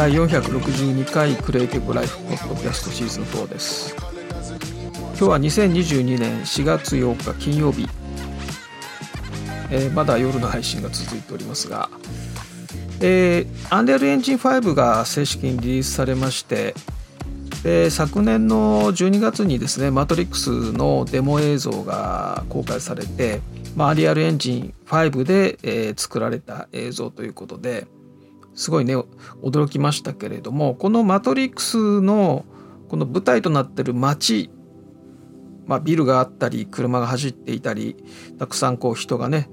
第462回クリエイティブライフポッドキャストシーズン4です。今日は2022年4月8日金曜日、えー、まだ夜の配信が続いておりますが。えー、アンデルエンジン5が正式にリリースされましてで昨年の12月にですねマトリックスのデモ映像が公開されて、まあ、リアルエンジン5で、え、作られた映像ということですごいね驚きましたけれどもこのマトリックスのこの舞台となってる街、まあ、ビルがあったり車が走っていたりたくさんこう人がね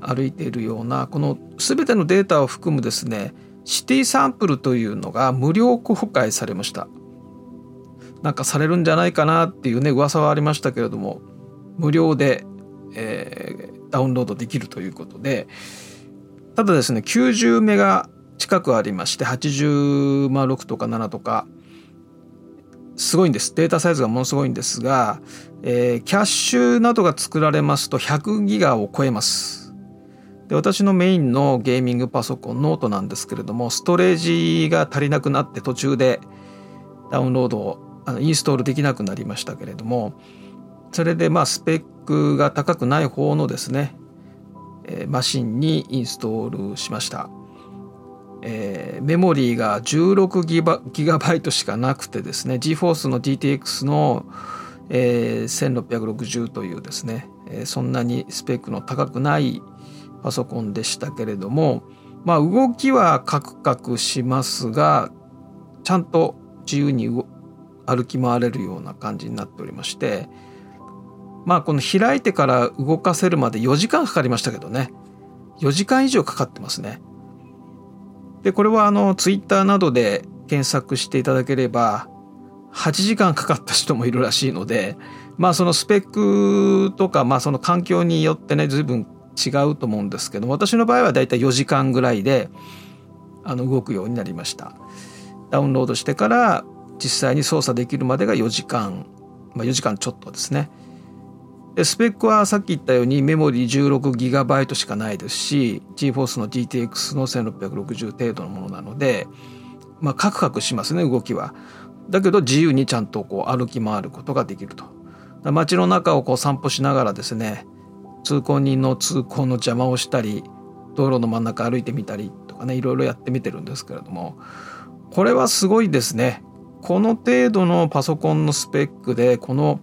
歩いているようなこの全てのデータを含むですねシティサンプルというのが無料公開されました。なんかされるんじゃないかなっていうね噂はありましたけれども無料で、えー、ダウンロードできるということでただですね90メガ近くありまして86とか7とかすごいんですデータサイズがものすごいんですが、えー、キャッシュなどが作られますと100ギガを超えますで私のメインのゲーミングパソコンノートなんですけれどもストレージが足りなくなって途中でダウンロードをあのインストールできなくなりましたけれどもそれでまあスペックが高くない方のですね、えー、マシンにインストールしました。えー、メモリーが16ギバギガバイトしかなくてですね GForce の GTX の、えー、1660というですね、えー、そんなにスペックの高くないパソコンでしたけれどもまあ動きはカクカクしますがちゃんと自由に歩き回れるような感じになっておりましてまあこの開いてから動かせるまで4時間かかりましたけどね4時間以上かかってますね。でこれはあのツイッターなどで検索していただければ8時間かかった人もいるらしいのでまあそのスペックとかまあその環境によってね随分違うと思うんですけど私の場合はだいたい4時間ぐらいであの動くようになりました。ダウンロードしてから実際に操作できるまでが4時間、まあ、4時間ちょっとですね。スペックはさっき言ったようにメモリー 16GB しかないですし GForce の GTX の1660程度のものなのでまあカクカクしますね動きは。だけど自由にちゃんとこう歩き回ることができると。街の中をこう散歩しながらですね通行人の通行の邪魔をしたり道路の真ん中歩いてみたりとかねいろいろやってみてるんですけれどもこれはすごいですね。この程度のパソコンのスペックでこの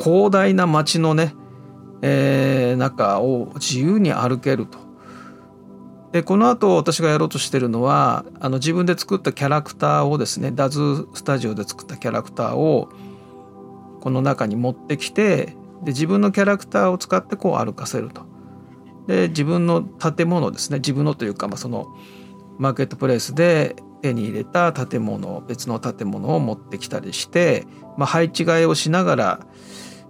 広大な街のね、えー、中を自由に歩けると。でこの後私がやろうとしてるのはあの自分で作ったキャラクターをですねダズスタジオで作ったキャラクターをこの中に持ってきてで自分のキャラクターを使ってこう歩かせると。で自分の建物ですね自分のというか、まあ、そのマーケットプレイスで手に入れた建物別の建物を持ってきたりして、まあ、配置換えをしながら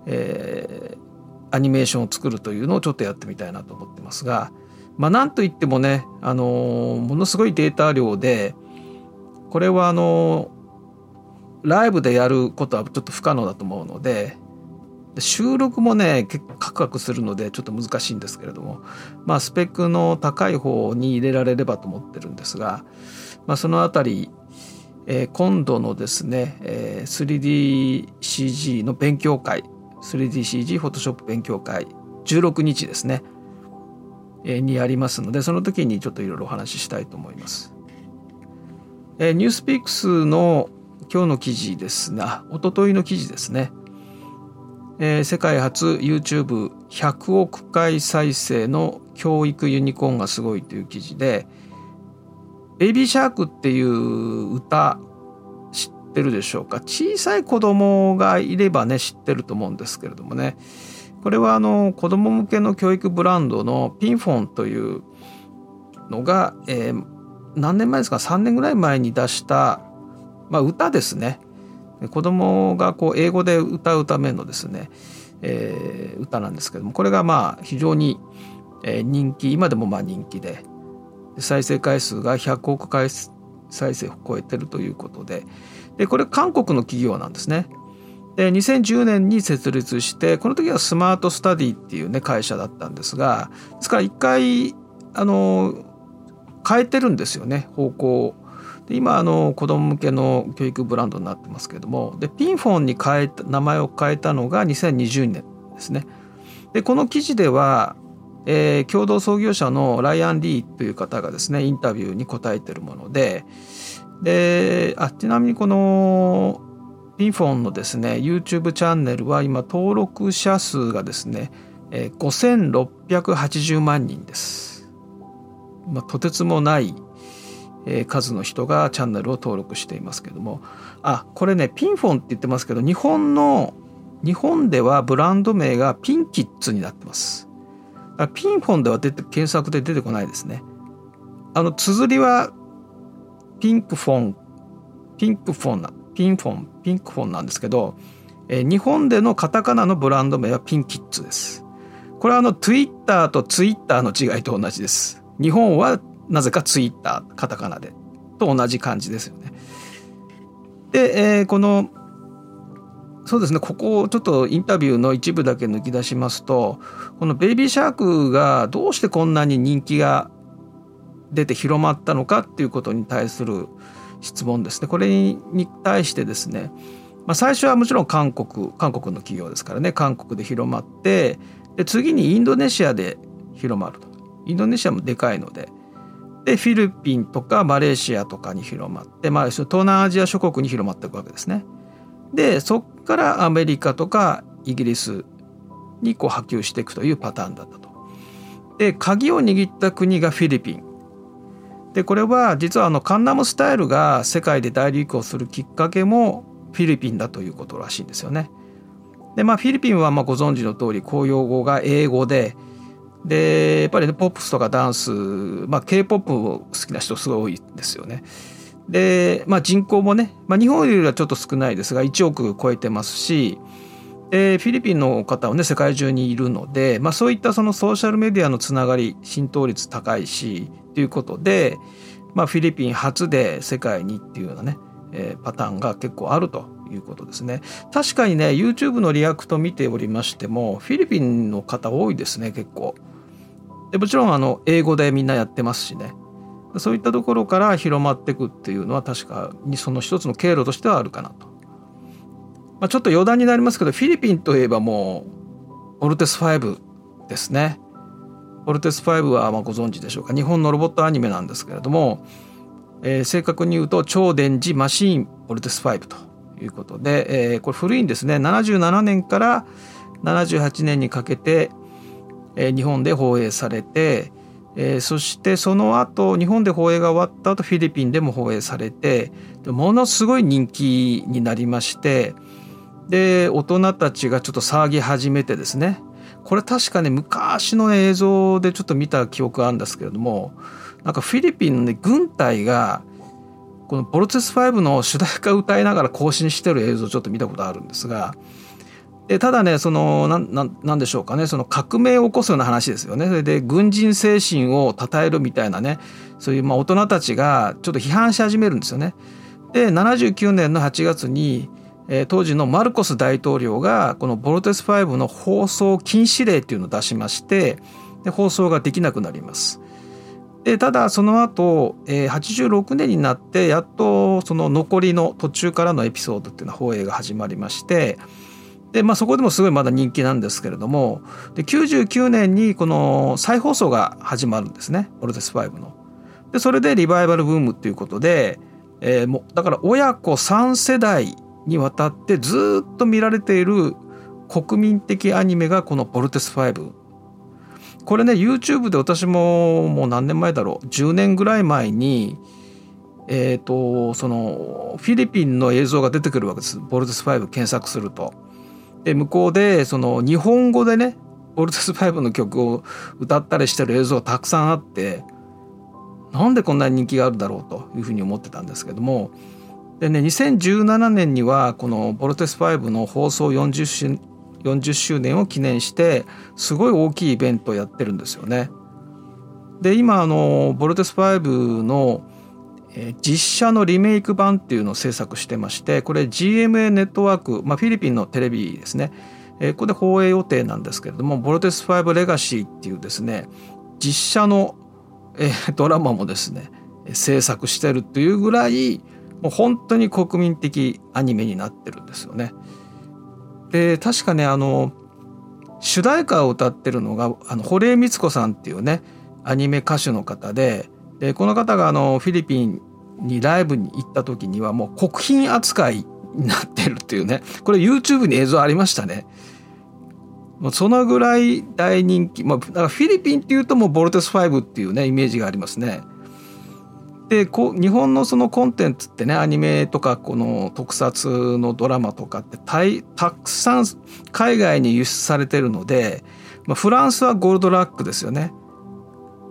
えー、アニメーションを作るというのをちょっとやってみたいなと思ってますが、まあ、なんといってもね、あのー、ものすごいデータ量でこれはあのー、ライブでやることはちょっと不可能だと思うので収録もね結構カクカクするのでちょっと難しいんですけれどもまあスペックの高い方に入れられればと思ってるんですが、まあ、そのあたりえー、今度のですね、えー、3DCG の勉強会 3DCG フォトショップ勉強会16日ですね、にありますのでその時にちょっといろいろお話ししたいと思います。えー、ニュースピックスの今日の記事ですがおとといの記事ですね、えー、世界初 YouTube100 億回再生の教育ユニコーンがすごいという記事でベイビーシャークっていう歌ってるでしょうか？小さい子供がいればね知ってると思うんですけれどもね。これはあの子供向けの教育ブランドのピンフォンというのが、えー、何年前ですか？3年ぐらい前に出した、まあ、歌ですね。子供がこう英語で歌うためのですね、えー、歌なんですけどもこれがまあ非常に人気今でもまあ人気で再生回数が100億回再生を超えてるということででこれ韓国の企業なんですね。で2010年に設立してこの時はスマートスタディっていうね会社だったんですがですから一回あの変えてるんですよね方向を。で今あの子供向けの教育ブランドになってますけどもでピンフォンに変えた名前を変えたのが2020年ですね。でこの記事では、えー、共同創業者のライアン・リーという方がですねインタビューに答えてるものでであちなみにこのピンフォンのですね YouTube チャンネルは今登録者数がですね、5680万人です。まあ、とてつもない数の人がチャンネルを登録していますけども。あこれねピンフォンって言ってますけど日本の日本ではブランド名がピンキッズになってます。ピンフォンでは出て検索で出てこないですね。あの綴りはピンクフォンピンクフォンなピンフォンピンクフォンなんですけど、え日本でのカタカナのブランド名はピンキッズですこれはあの Twitter と Twitter の違いと同じです日本はなぜかツイッターカタカナでと同じ感じですよね。で、えー、このそうですねここをちょっとインタビューの一部だけ抜き出しますとこのベイビーシャークがどうしてこんなに人気が出て広まったのかっていうことに対する質問ですねこれに対してですね、まあ、最初はもちろん韓国韓国の企業ですからね韓国で広まってで次にインドネシアで広まるとインドネシアもでかいのででフィリピンとかマレーシアとかに広まって、まあ、東南アジア諸国に広まっていくわけですね。でそこからアメリカとかイギリスにこう波及していくというパターンだったと。で鍵を握った国がフィリピン。でこれは実はあのカンナムスタイルが世界で大流行するきっかけもフィリピンだということらしいんですよね。でまあフィリピンはまあご存知の通り公用語が英語ででやっぱりねポップスとかダンス、まあ、k p o p 好きな人すごい多いですよね。で、まあ、人口もね、まあ、日本よりはちょっと少ないですが1億超えてますしでフィリピンの方はね世界中にいるので、まあ、そういったそのソーシャルメディアのつながり浸透率高いしということで、まあ、フィリピン初で世界にっていうようなね、えー、パターンが結構あるということですね確かにね YouTube のリアクト見ておりましてもフィリピンの方多いですね結構。でもちろんあの英語でみんなやってますしねそういったところから広まっていくっていうのは確かにその一つの経路としてはあるかなと。まあ、ちょっと余談になりますけどフィリピンといえばもうボルテス5ですね。オルテス5はまご存知でしょうか？日本のロボットアニメなんですけれども、えー、正確に言うと超電磁マシーンオルテス5ということで、えー、これ古いんですね。77年から78年にかけてえ日本で放映されて、えー、そしてその後日本で放映が終わった後フィリピンでも放映されてものすごい人気になりましてで大人たちがちょっと騒ぎ始めてですねこれ確かね昔の映像でちょっと見た記憶があるんですけれどもなんかフィリピンの、軍隊がこの「ボルテス5」の主題歌歌いながら行進してる映像をちょっと見たことあるんですがでただねそのなんでしょうかねその革命を起こすような話ですよねそれで軍人精神を称えるみたいなねそういうまあ大人たちがちょっと批判し始めるんですよね。で79年の8月に、え、当時のマルコス大統領がこのボルテス5の放送禁止令っていうのを出しましてで放送ができなくなります。でただその後、えー、86年になってやっとその残りの途中からのエピソードっていうのは放映が始まりましてで、まあ、そこでもすごいまだ人気なんですけれどもで99年にこの再放送が始まるんですね「オルテス5の」でそれでリバイバルブームっていうことで、えー、もだから親子3世代にわたってずっと見られている国民的アニメがこの「ボルテス5」これね YouTube で私ももう何年前だろう10年ぐらい前にえーと、そのフィリピンの映像が出てくるわけです。ボルテス5検索すると。で向こうでその日本語でねボルテス5の曲を歌ったりしてる映像がたくさんあってなんでこんなに人気があるだろうというふうに思ってたんですけどもでね2017年にはこのボルテス5の放送40周 ,40 周年を記念してすごい大きいイベントをやってるんですよね。で今あのボルテス5の実写のリメイク版っていうのを制作してましてこれ GMA ネットワーク、まあ、フィリピンのテレビですね、ここで放映予定なんですけれども「ボルテス5レガシー」っていうですね実写の、ドラマもですね制作してるというぐらいもう本当に国民的アニメになってるんですよね。で確かねあの主題歌を歌ってるのがあの堀江光子さんっていうねアニメ歌手の方ででこの方があのフィリピンにライブに行った時にはもう国賓扱いになってるっていうねこれ YouTube に映像ありましたね。もうそのぐらい大人気、まあ、だからフィリピンっていうともうボルテス5っていうねイメージがありますね。でこ日本のそのコンテンツってねアニメとかこの特撮のドラマとかってたたくさん海外に輸出されてるので、まあ、フランスはゴールドラックですよね。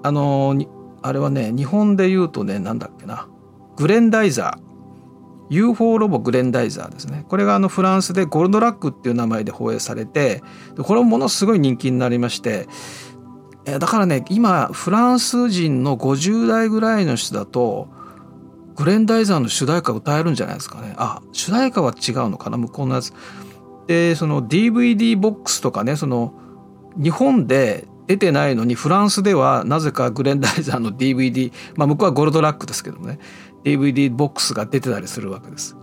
あのあれはね日本で言うとねなんだっけな。グレンダイザー。UFO ロボグレンダイザーですね。これがあのフランスでゴールドラックっていう名前で放映されてこれもものすごい人気になりましてだからね今フランス人の50代ぐらいの人だとグレンダイザーの主題歌歌えるんじゃないですかねあ主題歌は違うのかな向こうのやつでその DVD ボックスとかねその日本で出てないのにフランスではなぜかグレンダイザーの DVD まあ向こうはゴルドラックですけどもね DVD ボックスが出てたりするわけです。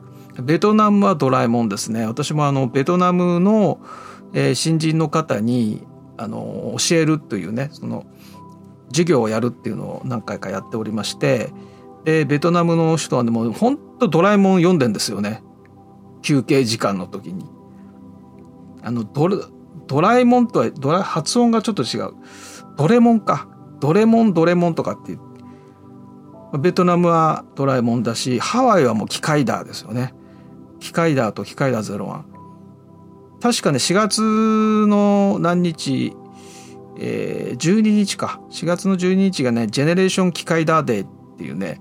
ベトナムはドラえもんですね。私もあのベトナムの、えー、新人の方にあの教えるというねその授業をやるっていうのを何回かやっておりましてでベトナムの人はでも本当ドラえもん読んでんですよね。休憩時間の時に。あのドラドラえもんとはドラ発音がちょっと違う。ドレモンか。ドレモンドレモンとかって言ってベトナムはドラえもんだしハワイはもうキカイダーですよね。キカイダーとキカイダー01確かね4月の何日、えー、12日か。4月の12日がねジェネレーションキカイダーデーっていうね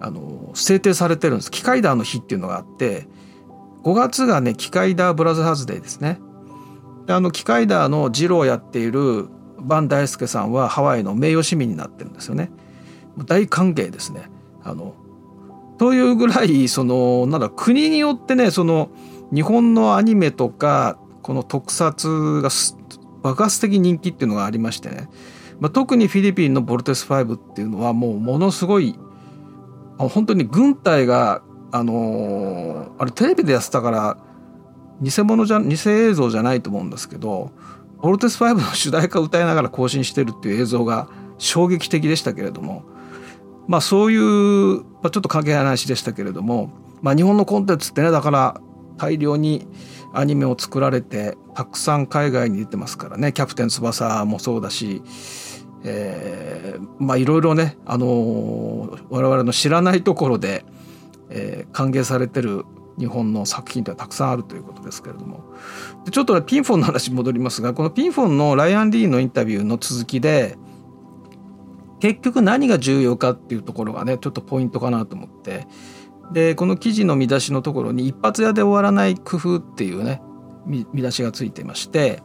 あの制定されてるんです。キカイダーの日っていうのがあって5月がねキカイダーブラザーズデーですね。であのキカイダーのジローをやっているバン大輔さんはハワイの名誉市民になってるんですよね。大歓迎ですね。あのというぐらいそのなんだ国によってねその日本のアニメとかこの特撮が爆発的人気っていうのがありましてね、まあ、特にフィリピンのボルテス5っていうのはもうものすごい本当に軍隊があのー、あれテレビでやってたから偽物じゃ偽映像じゃないと思うんですけどボルテス5の主題歌を歌いながら更新してるっていう映像が衝撃的でしたけれどもまあ、そういう、まあ、ちょっと関係ない話でしたけれども、まあ、日本のコンテンツってねだから大量にアニメを作られてたくさん海外に出てますからね「キャプテン翼」もそうだし、えー、まあいろいろね、あのー、我々の知らないところで、えー、歓迎されてる日本の作品ってたくさんあるということですけれども。でちょっと、ピンフォンの話戻りますがこのピンフォンのライアン・リーのインタビューの続きで「結局何が重要かっていうところがねちょっとポイントかなと思ってでこの記事の見出しのところに「一発屋で終わらない工夫」っていうね見出しがついてまして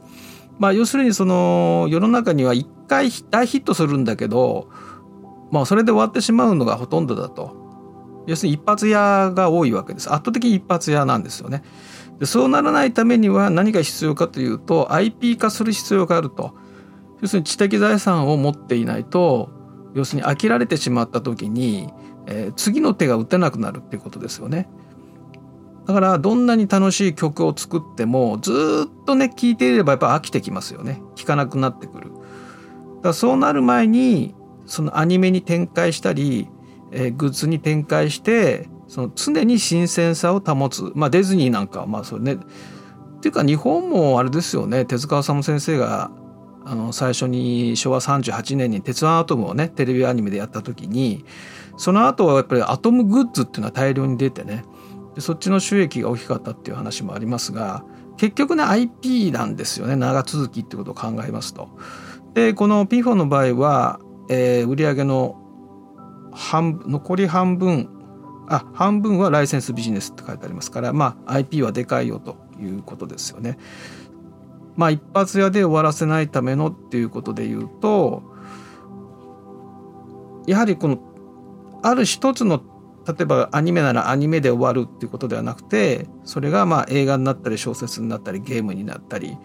まあ要するにその世の中には一回大ヒットするんだけどまあそれで終わってしまうのがほとんどだと。要するに一発屋が多いわけです。圧倒的に一発屋なんですよね。でそうならないためには何が必要かというと IP 化する必要があると。要するに知的財産を持っていないと要するに飽きられてしまった時に、えー、次の手が打てなくなるっていうことですよね。だからどんなに楽しい曲を作ってもずっとね聴いていればやっぱ飽きてきますよね聴かなくなってくる。だからそうなる前にそのアニメに展開したり、えー、グッズに展開してその常に新鮮さを保つまあディズニーなんかはまあそれねっていうか日本もあれですよね手塚治虫先生があの最初に昭和38年に「鉄腕アトム」をねテレビアニメでやった時にその後はやっぱりアトムグッズっていうのは大量に出てねでそっちの収益が大きかったっていう話もありますが結局ね IP なんですよね長続きってことを考えますと。でこの P4 の場合は、えー、売上の半残り半分あ半分はライセンスビジネスって書いてありますからまあ IP はでかいよということですよね。まあ一発屋で終わらせないためのっていうことで言うとやはりこのある一つの例えばアニメならアニメで終わるっていうことではなくてそれがまあ映画になったり小説になったりゲームになったり、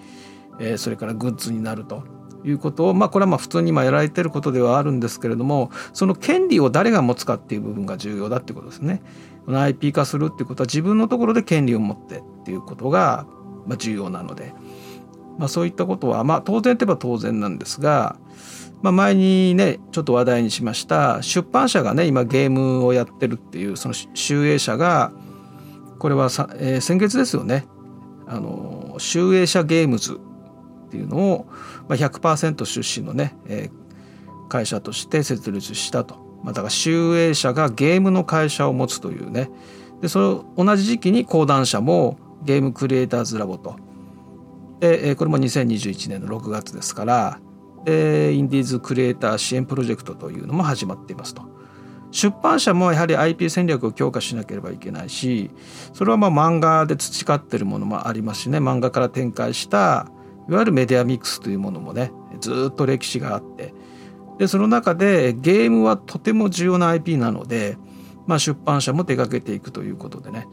えー、それからグッズになるということをまあこれはまあ普通に今やられてることではあるんですけれどもその権利を誰が持つかっていう部分が重要だっていうことですね。この IP 化するっていうことは自分のところで権利を持ってっていうことがま重要なので、まあ、そういったことはまあ当然といえば当然なんですが、まあ、前にねちょっと話題にしました出版社がね今ゲームをやってるっていうその集英社がこれはさ、えー、先月ですよね。あの集英社ゲームズっていうのを、まあ、100%出身のね、えー、会社として設立したと、まあ、だから集英社がゲームの会社を持つというね。でその同じ時期に講談社もゲームクリエイターズラボとで、え、これも2021年の6月ですからでインディーズクリエイター支援プロジェクトというのも始まっていますと。出版社もやはり IP 戦略を強化しなければいけないしそれはまあ漫画で培ってるものもありますしね漫画から展開したいわゆるメディアミックスというものもねずっと歴史があってでその中でゲームはとても重要な IP なので、まあ、出版社も手掛けていくということでね、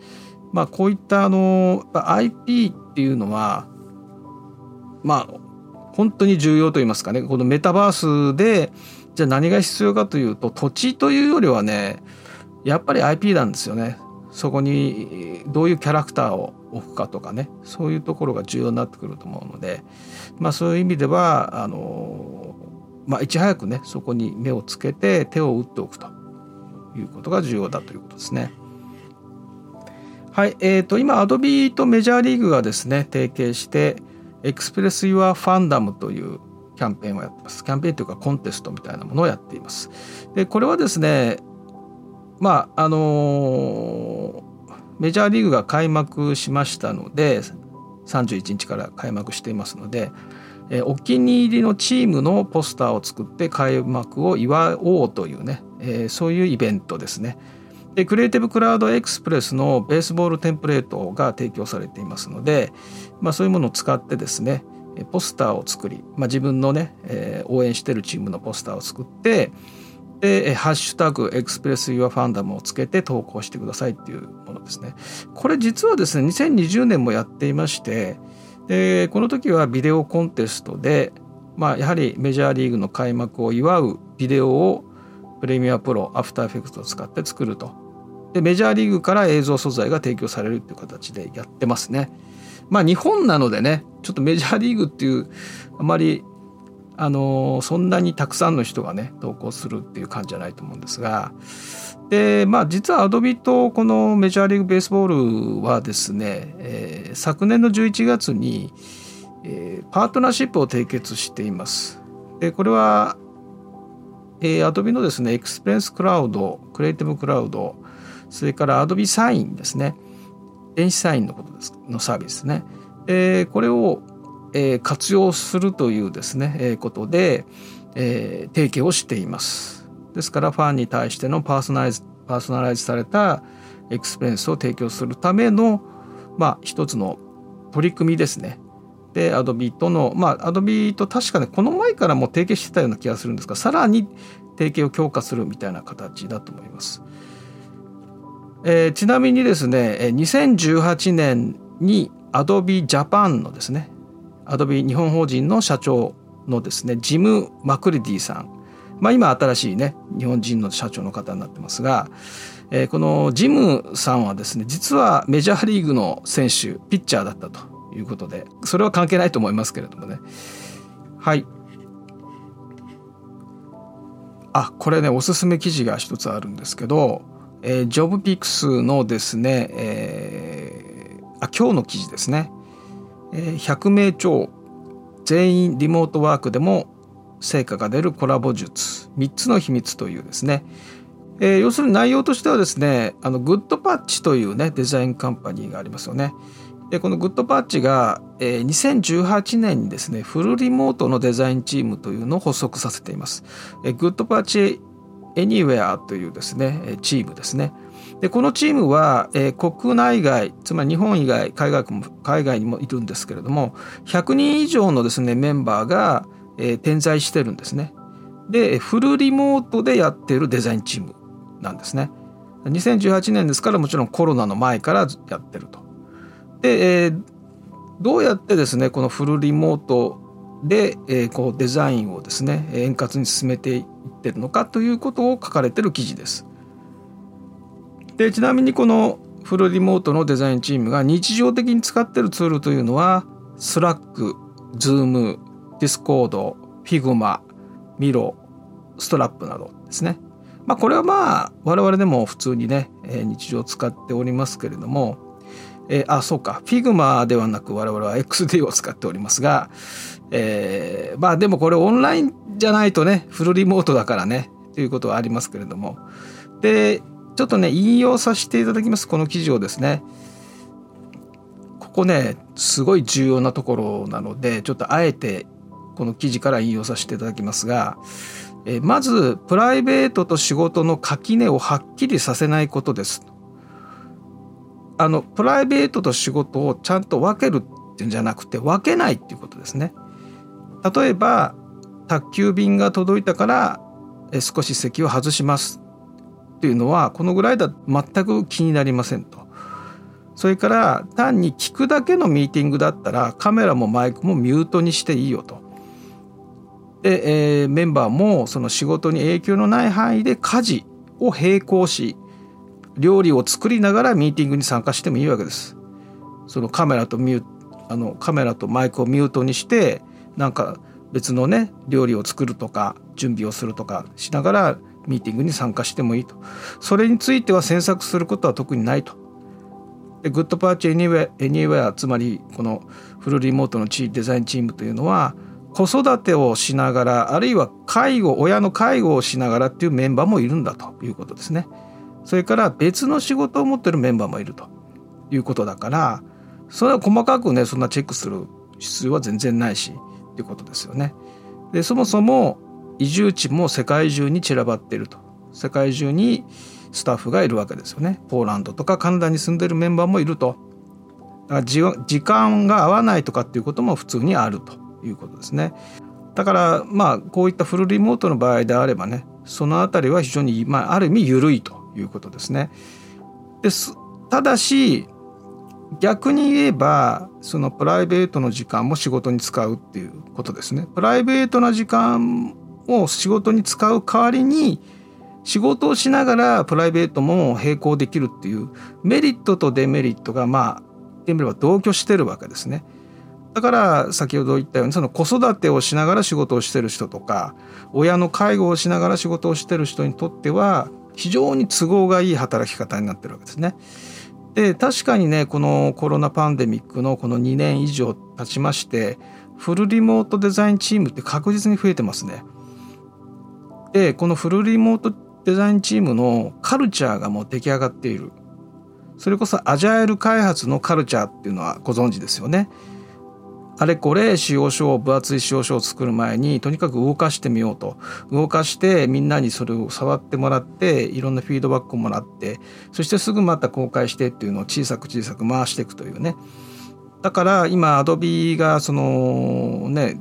まあ、こういったあの IP っていうのはまあ本当に重要と言いますかね。このメタバースでじゃあ何が必要かというと土地というよりはねやっぱり IP なんですよね。そこにどういうキャラクターを置くかとかね。そういうところが重要になってくると思うので、まあ、そういう意味ではあの、まあ、いち早くねそこに目をつけて手を打っておくと。いうことが重要だということですね。はい、えーと、今 Adobe とメジャーリーグがですね提携して「Express Your Fandom」というキャンペーンをやってます。キャンペーンというかコンテストみたいなものをやっています。でこれはですねまああのメジャーリーグが開幕しましたので31日から開幕していますので、えお気に入りのチームのポスターを作って開幕を祝おうというね、え、そういうイベントですね。でクリエイティブクラウドエクスプレスのベースボールテンプレートが提供されていますので、まあ、そういうものを使ってですねポスターを作り、まあ、自分のね、えー、応援してるチームのポスターを作ってで、ハッシュタグエクスプレスユアファンダムをつけて投稿してくださいっていうものですね。これ実はですね、2020年もやっていまして、で、この時はビデオコンテストで、まあ、やはりメジャーリーグの開幕を祝うビデオをプレミアプロ、アフターエフェクトを使って作ると。で、メジャーリーグから映像素材が提供されるっていう形でやってますね。まあ日本なのでね、ちょっとメジャーリーグっていうあまりあのそんなにたくさんの人がね投稿するっていう感じじゃないと思うんですがでまあ実はアドビとこのメジャーリーグベースボールはですね、えー、昨年の11月に、えー、パートナーシップを締結しています。でこれは、えー、アドビのですね Experience Cloud Creative Cloudそれから Adobe Sign ですね電子サインのことですのサービスね。でこれをえー、活用するというですね、えー、ことで、えー、提携をしています。ですからファンに対してのパーソナライズパーソナライズされたエクスペリエンスを提供するためのまあ一つの取り組みですね。で、アドビとの、まあ、アドビと確かね、この前からも提携してたような気がするんですが、さらに提携を強化するみたいな形だと思います。えー、ちなみにですね、2018年にアドビジャパンのですね、アドビ日本法人の社長のですねジム・マクリディさん、まあ、今新しいね日本人の社長の方になってますが、えー、このジムさんはですね実はメジャーリーグの選手ピッチャーだったということでそれは関係ないと思いますけれどもね。はい。あこれねおすすめ記事が一つあるんですけど、えー、ジョブピックスのですね、えー、あ今日の記事ですね100名超全員リモートワークでも成果が出るコラボ術3つの秘密というですね、えー、要するに内容としてはですねあのグッドパッチというねデザインカンパニーがありますよね。でこのグッドパッチが、えー、2018年にですねフルリモートのデザインチームというのを発足させています。えー、グッドパッチエニウェアというですねチームですね。でこのチームは、え、国内外つまり日本以外海外も海外にもいるんですけれども100人以上のですねメンバーが、え、点在してるんですね。でフルリモートでやってるデザインチームなんですね。2018年ですからもちろんコロナの前からやってると。で、え、どうやってですねこのフルリモートで、えー、こうデザインをですね円滑に進めていってるのかということを書かれてる記事です。でちなみにこのフルリモートのデザインチームが日常的に使ってるツールというのは Slack、Zoom、Discord、Figma、Miro、Strap などですね。まあこれはまあ我々でも普通にね、日常使っておりますけれども、えー、あそうか。Figma ではなく我々は XD を使っておりますが、えー、まあでもこれオンラインじゃないとねフルリモートだからねということはありますけれども。でちょっとね引用させていただきますこの記事をですね。ここねすごい重要なところなのでちょっとあえてこの記事から引用させていただきますが、えまずプライベートと仕事の垣根をはっきりさせないことです。あのプライベートと仕事をちゃんと分けるっていうんじゃなくて分けないっていうことですね。例えば宅急便が届いたから少し席を外しますっていうのはこのぐらいだ全く気になりませんと。それから単に聞くだけのミーティングだったらカメラもマイクもミュートにしていいよと。で、えー、メンバーもその仕事に影響のない範囲で家事を並行し料理を作りながらミーティングに参加してもいいわけです。そのカメラとミュあのカメラとマイクをミュートにしてなんか別のね料理を作るとか準備をするとかしながらミーティングに参加してもいいと。それについては詮索することは特にないと。で Goodpatch Any Anywhere つまりこのフルリモートのチデザインチームというのは子育てをしながらあるいは介護親の介護をしながらっていうメンバーもいるんだということですね。それから別の仕事を持ってるメンバーもいるということだからそれは細かくねそんなチェックする必要は全然ないしっていうことですよね。でそもそも移住地も世界中に散らばっていると世界中にスタッフがいるわけですよね。ポーランドとかカナダに住んでるメンバーもいると。だから時間が合わないとかっていうことも普通にあるということですね。だからまあこういったフルリモートの場合であればねそのあたりは非常に、まあ、ある意味緩いということですね。ですただし逆に言えばそのプライベートの時間も仕事に使うっていうことですね。プライベートな時間を仕事に使う代わりに仕事をしながらプライベートも並行できるっていうメリットとデメリットがまあ言ってみれば同居してるわけですね。だから先ほど言ったようにその子育てをしながら仕事をしてる人とか親の介護をしながら仕事をしてる人にとっては非常に都合がいい働き方になってるわけですね。で確かにねこのコロナパンデミックのこの2年以上経ちましてフルリモートデザインチームって確実に増えてますね。でこのフルリモートデザインチームのカルチャーがもう出来上がっている。それこそアジャイル開発のカルチャーっていうのはご存知ですよね。あれこれ使用書を分厚い使用書を作る前にとにかく動かしてみようと。動かしてみんなにそれを触ってもらっていろんなフィードバックをもらってそしてすぐまた公開してっていうのを小さく小さく回していくというね。だから今アドビがそのね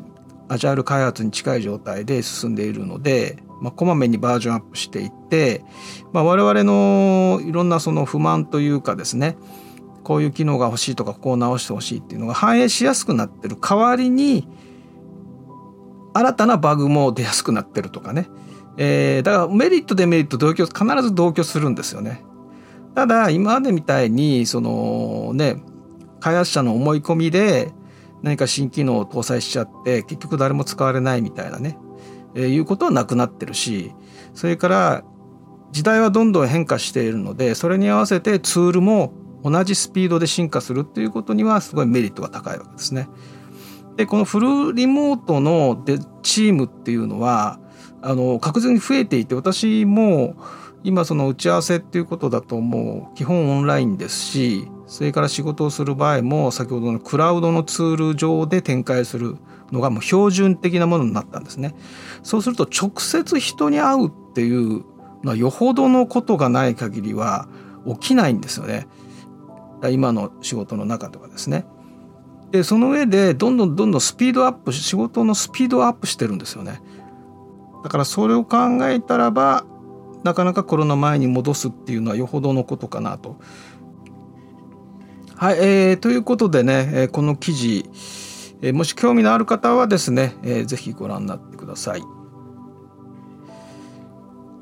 アジャイル開発に近い状態で進んでいるので、まあ、こまめにバージョンアップしていって、まあ、我々のいろんなその不満というかですねこういう機能が欲しいとかここを直してほしいっていうのが反映しやすくなってる代わりに新たなバグも出やすくなってるとかね、えー、だからメリットデメリット同居必ず同居するんですよね。ただ今までみたいにそのね開発者の思い込みで何か新機能を搭載しちゃって結局誰も使われないみたいなね、えー、いうことはなくなってるしそれから時代はどんどん変化しているのでそれに合わせてツールも同じスピードで進化するっていうことにはすごいメリットが高いわけですね。でこのフルリモートのでチームっていうのはあの確実に増えていて私も今その打ち合わせっていうことだともう基本オンラインですしそれから仕事をする場合も先ほどのクラウドのツール上で展開するのがもう標準的なものになったんですね。そうすると直接人に会うっていうのはよほどのことがない限りは起きないんですよね。今の仕事の中とかですね。でその上でどんどんどんどんスピードアップ仕事のスピードアップしてるんですよね。だからそれを考えたらばなかなかコロナ前に戻すっていうのはよほどのことかなと。はい、えー、ということでね、えこの記事、え、もし興味のある方はですね、えー、ぜひご覧になってください。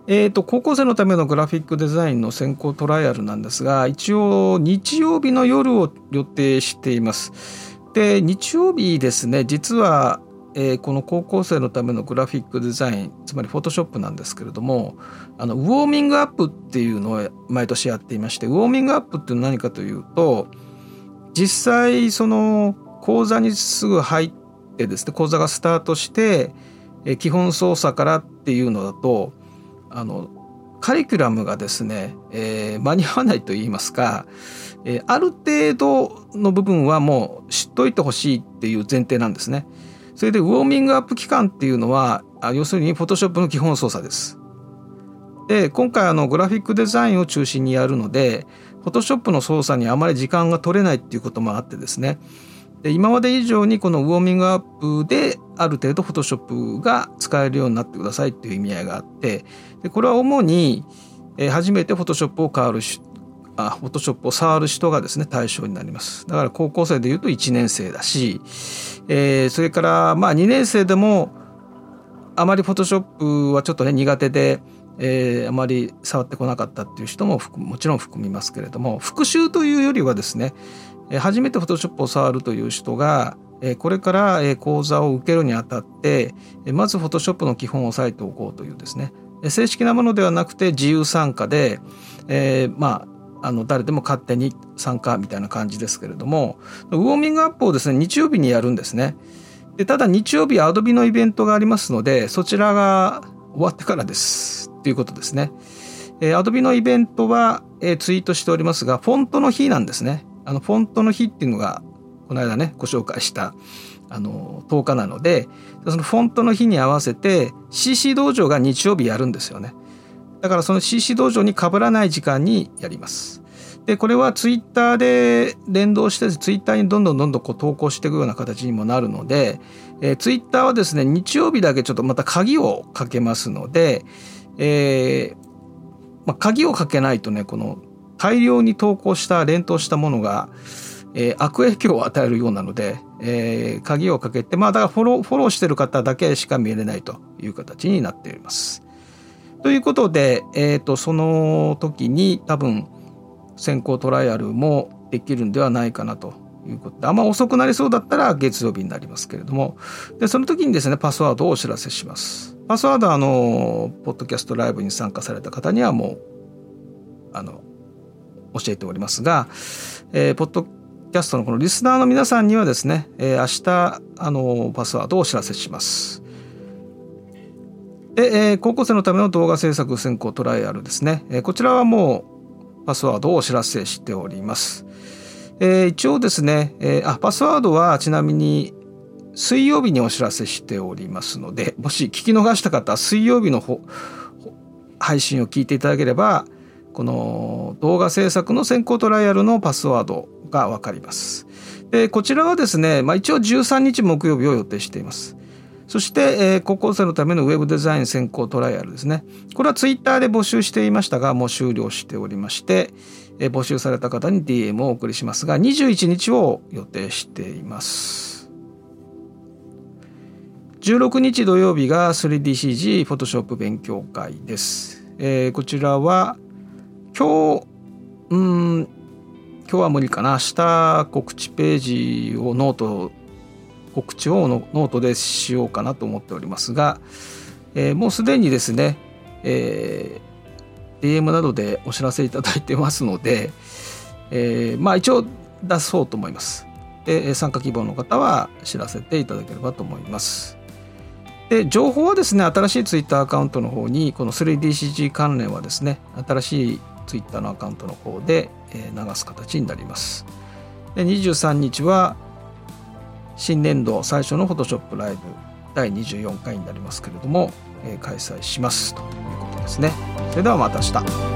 えーと、高校生のためのグラフィックデザインの先行トライアルなんですが一応日曜日の夜を予定しています。で日曜日ですね実は、えー、この高校生のためのグラフィックデザインつまりフォトショップなんですけれどもあのウォーミングアップっていうのを毎年やっていましてウォーミングアップっていうのは何かというと実際その講座にすぐ入ってですね講座がスタートして、えー、基本操作からっていうのだとあのカリキュラムがですね、えー、間に合わないと言いますか、えー、ある程度の部分はもう知っといてほしいっていう前提なんですね。それでウォーミングアップ期間っていうのは要するにフォトショップの基本操作です。で今回あのグラフィックデザインを中心にやるのでフォトショップの操作にあまり時間が取れないっていうこともあってですね今まで以上にこのウォーミングアップである程度フォトショップが使えるようになってくださいっていう意味合いがあってでこれは主に、初めてフォトショップを変わるあフォトショップを触る人がですね対象になります。だから高校生でいうと1年生だし、えー、それからまあ2年生でもあまりフォトショップはちょっとね苦手で、えー、あまり触ってこなかったっていう人ももちろん含みますけれども復習というよりはですね初めてフォトショップを触るという人がこれから講座を受けるにあたってまずフォトショップの基本を押さえておこうというですね正式なものではなくて自由参加で、えー、まああの誰でも勝手に参加みたいな感じですけれどもウォーミングアップをですね日曜日にやるんですね。でただ日曜日アドビのイベントがありますのでそちらが終わってからですということですね。えー、アドビのイベントは、えー、ツイートしておりますがフォントの日なんですね。あのフォントの日っていうのがこの間ねご紹介したあの10日なのでそのフォントの日に合わせて CC 道場が日曜日やるんですよね。だからその CC 道場にかぶらない時間にやります。でこれはツイッターで連動してツイッターにどんどんどんどんこう投稿していくような形にもなるので、えー、ツイッターはですね日曜日だけちょっとまた鍵をかけますので、えーまあ、鍵をかけないとねこの大量に投稿した連投したものが、えー、悪影響を与えるようなので、えー、鍵をかけてまあだからフォローフォローしてる方だけしか見れないという形になっています。ということで、えーと、その時に多分先行トライアルもできるんではないかなということであんま遅くなりそうだったら月曜日になりますけれどもでその時にですねパスワードをお知らせします。パスワードはあのポッドキャストライブに参加された方にはもうあの教えておりますが、えー、ポッドキャストのこのリスナーの皆さんにはですね、えー、明日あのパスワードをお知らせします。で、えー、高校生のための動画制作先行トライアルですね、えー、こちらはもうパスワードをお知らせしております。えー、一応ですね、えー、あパスワードはちなみに水曜日にお知らせしておりますのでもし聞き逃した方水曜日の配信を聞いていただければこの動画制作の先行トライアルのパスワードが分かります。でこちらはですね、まあ、一応13日木曜日を予定しています。そして、えー、高校生のためのウェブデザイン先行トライアルですね。これはツイッターで募集していましたが、もう終了しておりまして、えー、募集された方に DM をお送りしますが、21日を予定しています。16日土曜日が 3DCG フォトショップ勉強会です。えー、こちらは今日うん今日は無理かな明日告知ページをノート告知をノートでしようかなと思っておりますが、えー、もうすでにですね、えー、DM などでお知らせいただいてますので、えー、まあ一応出そうと思います。で参加希望の方は知らせていただければと思います。で情報はですね新しいツイッターアカウントの方にこの 3DCG 関連はですね新しいツイッターのアカウントの方で流す形になります。で23日は新年度最初のフォトショップライブ第24回になりますけれども、えー、開催しますということですね。それではまた明日。